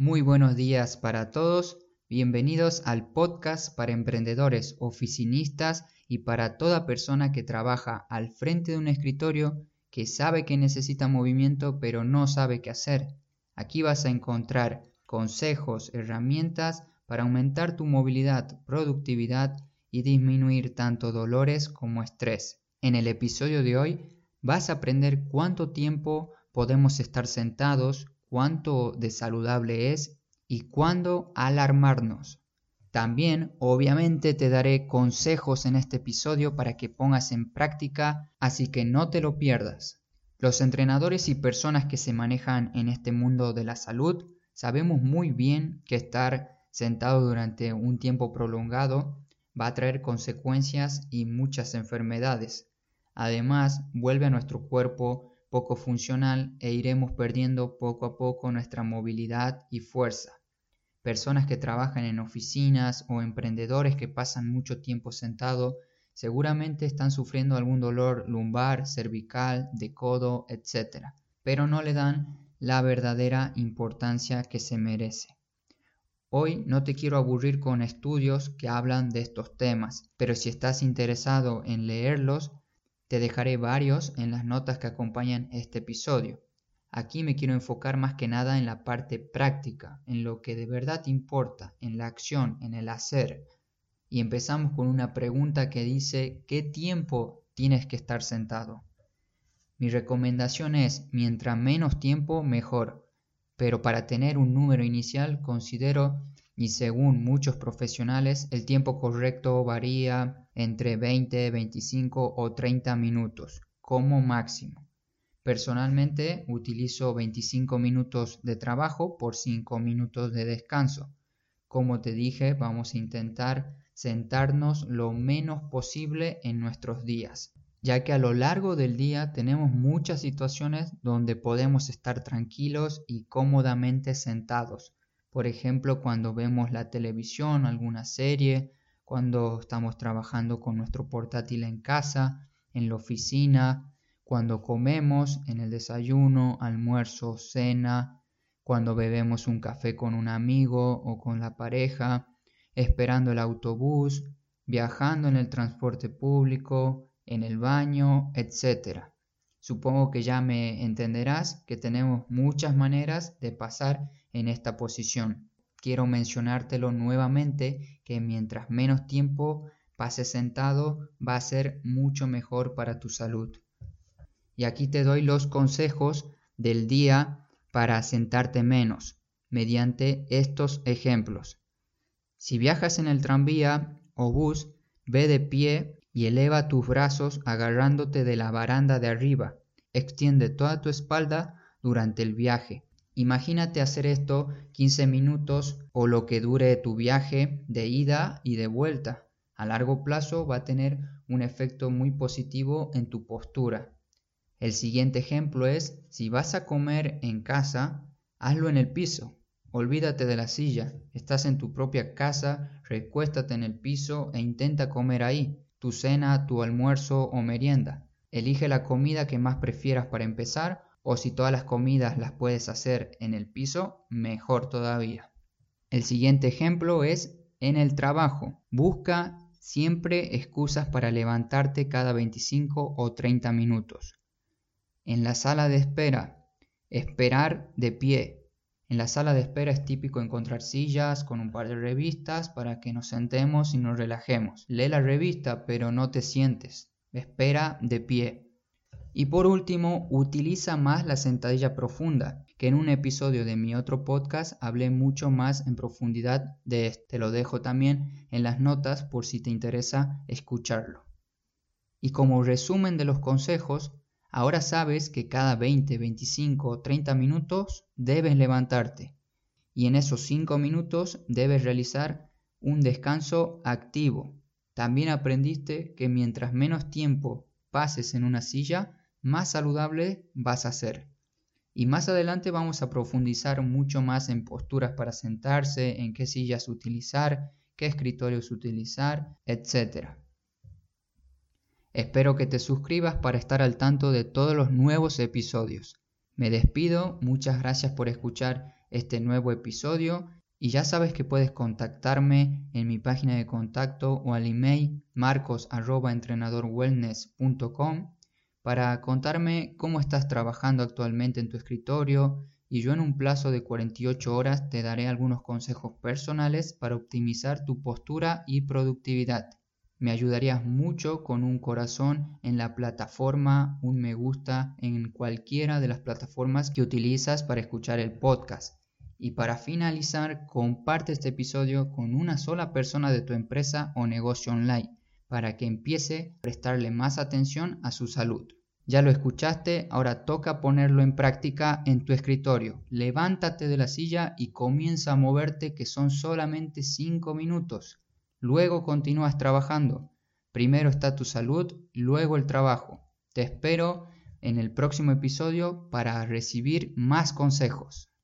Muy buenos días para todos. Bienvenidos al podcast para emprendedores, oficinistas y para toda persona que trabaja al frente de un escritorio que sabe que necesita movimiento pero no sabe qué hacer. Aquí vas a encontrar consejos, herramientas para aumentar tu movilidad, productividad y disminuir tanto dolores como estrés. En el episodio de hoy vas a aprender cuánto tiempo podemos estar sentados, cuánto de saludable es y cuándo alarmarnos. También, obviamente, te daré consejos en este episodio para que pongas en práctica, así que no te lo pierdas. Los entrenadores y personas que se manejan en este mundo de la salud sabemos muy bien que estar sentado durante un tiempo prolongado va a traer consecuencias y muchas enfermedades. Además, vuelve a nuestro cuerpo poco funcional e iremos perdiendo poco a poco nuestra movilidad y fuerza. Personas que trabajan en oficinas o emprendedores que pasan mucho tiempo sentado seguramente están sufriendo algún dolor lumbar, cervical, de codo, etc. Pero no le dan la verdadera importancia que se merece. Hoy no te quiero aburrir con estudios que hablan de estos temas, pero si estás interesado en leerlos, te dejaré varios en las notas que acompañan este episodio. Aquí me quiero enfocar más que nada en la parte práctica, en lo que de verdad importa, en la acción, en el hacer. Y empezamos con una pregunta que dice, ¿qué tiempo tienes que estar sentado? Mi recomendación es, mientras menos tiempo, mejor. Pero para tener un número inicial considero, y según muchos profesionales, el tiempo correcto varía entre 20, 25 o 30 minutos como máximo. Personalmente utilizo 25 minutos de trabajo por 5 minutos de descanso. Como te dije, vamos a intentar sentarnos lo menos posible en nuestros días, ya que a lo largo del día tenemos muchas situaciones donde podemos estar tranquilos y cómodamente sentados. Por ejemplo, cuando vemos la televisión, alguna serie, cuando estamos trabajando con nuestro portátil en casa, en la oficina, cuando comemos, en el desayuno, almuerzo, cena, cuando bebemos un café con un amigo o con la pareja, esperando el autobús, viajando en el transporte público, en el baño, etc. Supongo que ya me entenderás que tenemos muchas maneras de pasar en esta posición quiero mencionártelo nuevamente que mientras menos tiempo pases sentado va a ser mucho mejor para tu salud. Y aquí te doy los consejos del día para sentarte menos mediante estos ejemplos. Si viajas en el tranvía o bus, ve de pie y eleva tus brazos agarrándote de la baranda de arriba. Extiende toda tu espalda durante el viaje. Imagínate hacer esto 15 minutos o lo que dure tu viaje de ida y de vuelta. A largo plazo va a tener un efecto muy positivo en tu postura. El siguiente ejemplo es, si vas a comer en casa, hazlo en el piso. Olvídate de la silla. Estás en tu propia casa, recuéstate en el piso e intenta comer ahí, tu cena, tu almuerzo o merienda. Elige la comida que más prefieras para empezar o si todas las comidas las puedes hacer en el piso, mejor todavía. El siguiente ejemplo es en el trabajo. Busca siempre excusas para levantarte cada 25 o 30 minutos. En la sala de espera, esperar de pie. En la sala de espera es típico encontrar sillas con un par de revistas para que nos sentemos y nos relajemos. Lee la revista pero no te sientes. Espera de pie. Y por último, utiliza más la sentadilla profunda, que en un episodio de mi otro podcast hablé mucho más en profundidad de este. Te lo dejo también en las notas por si te interesa escucharlo. Y como resumen de los consejos, ahora sabes que cada 20, 25 o 30 minutos debes levantarte. Y en esos 5 minutos debes realizar un descanso activo. También aprendiste que mientras menos tiempo pases en una silla, más saludable vas a ser. Y más adelante vamos a profundizar mucho más en posturas para sentarse, en qué sillas utilizar, qué escritorios utilizar, etc. Espero que te suscribas para estar al tanto de todos los nuevos episodios. Me despido, muchas gracias por escuchar este nuevo episodio y ya sabes que puedes contactarme en mi página de contacto o al email marcos@entrenadorwellness.com para contarme cómo estás trabajando actualmente en tu escritorio y yo en un plazo de 48 horas te daré algunos consejos personales para optimizar tu postura y productividad. Me ayudarías mucho con un corazón en la plataforma, un me gusta en cualquiera de las plataformas que utilizas para escuchar el podcast. Y para finalizar, comparte este episodio con una sola persona de tu empresa o negocio online para que empiece a prestarle más atención a su salud. Ya lo escuchaste, ahora toca ponerlo en práctica en tu escritorio. Levántate de la silla y comienza a moverte que son solamente 5 minutos. Luego continúas trabajando. Primero está tu salud, luego el trabajo. Te espero en el próximo episodio para recibir más consejos.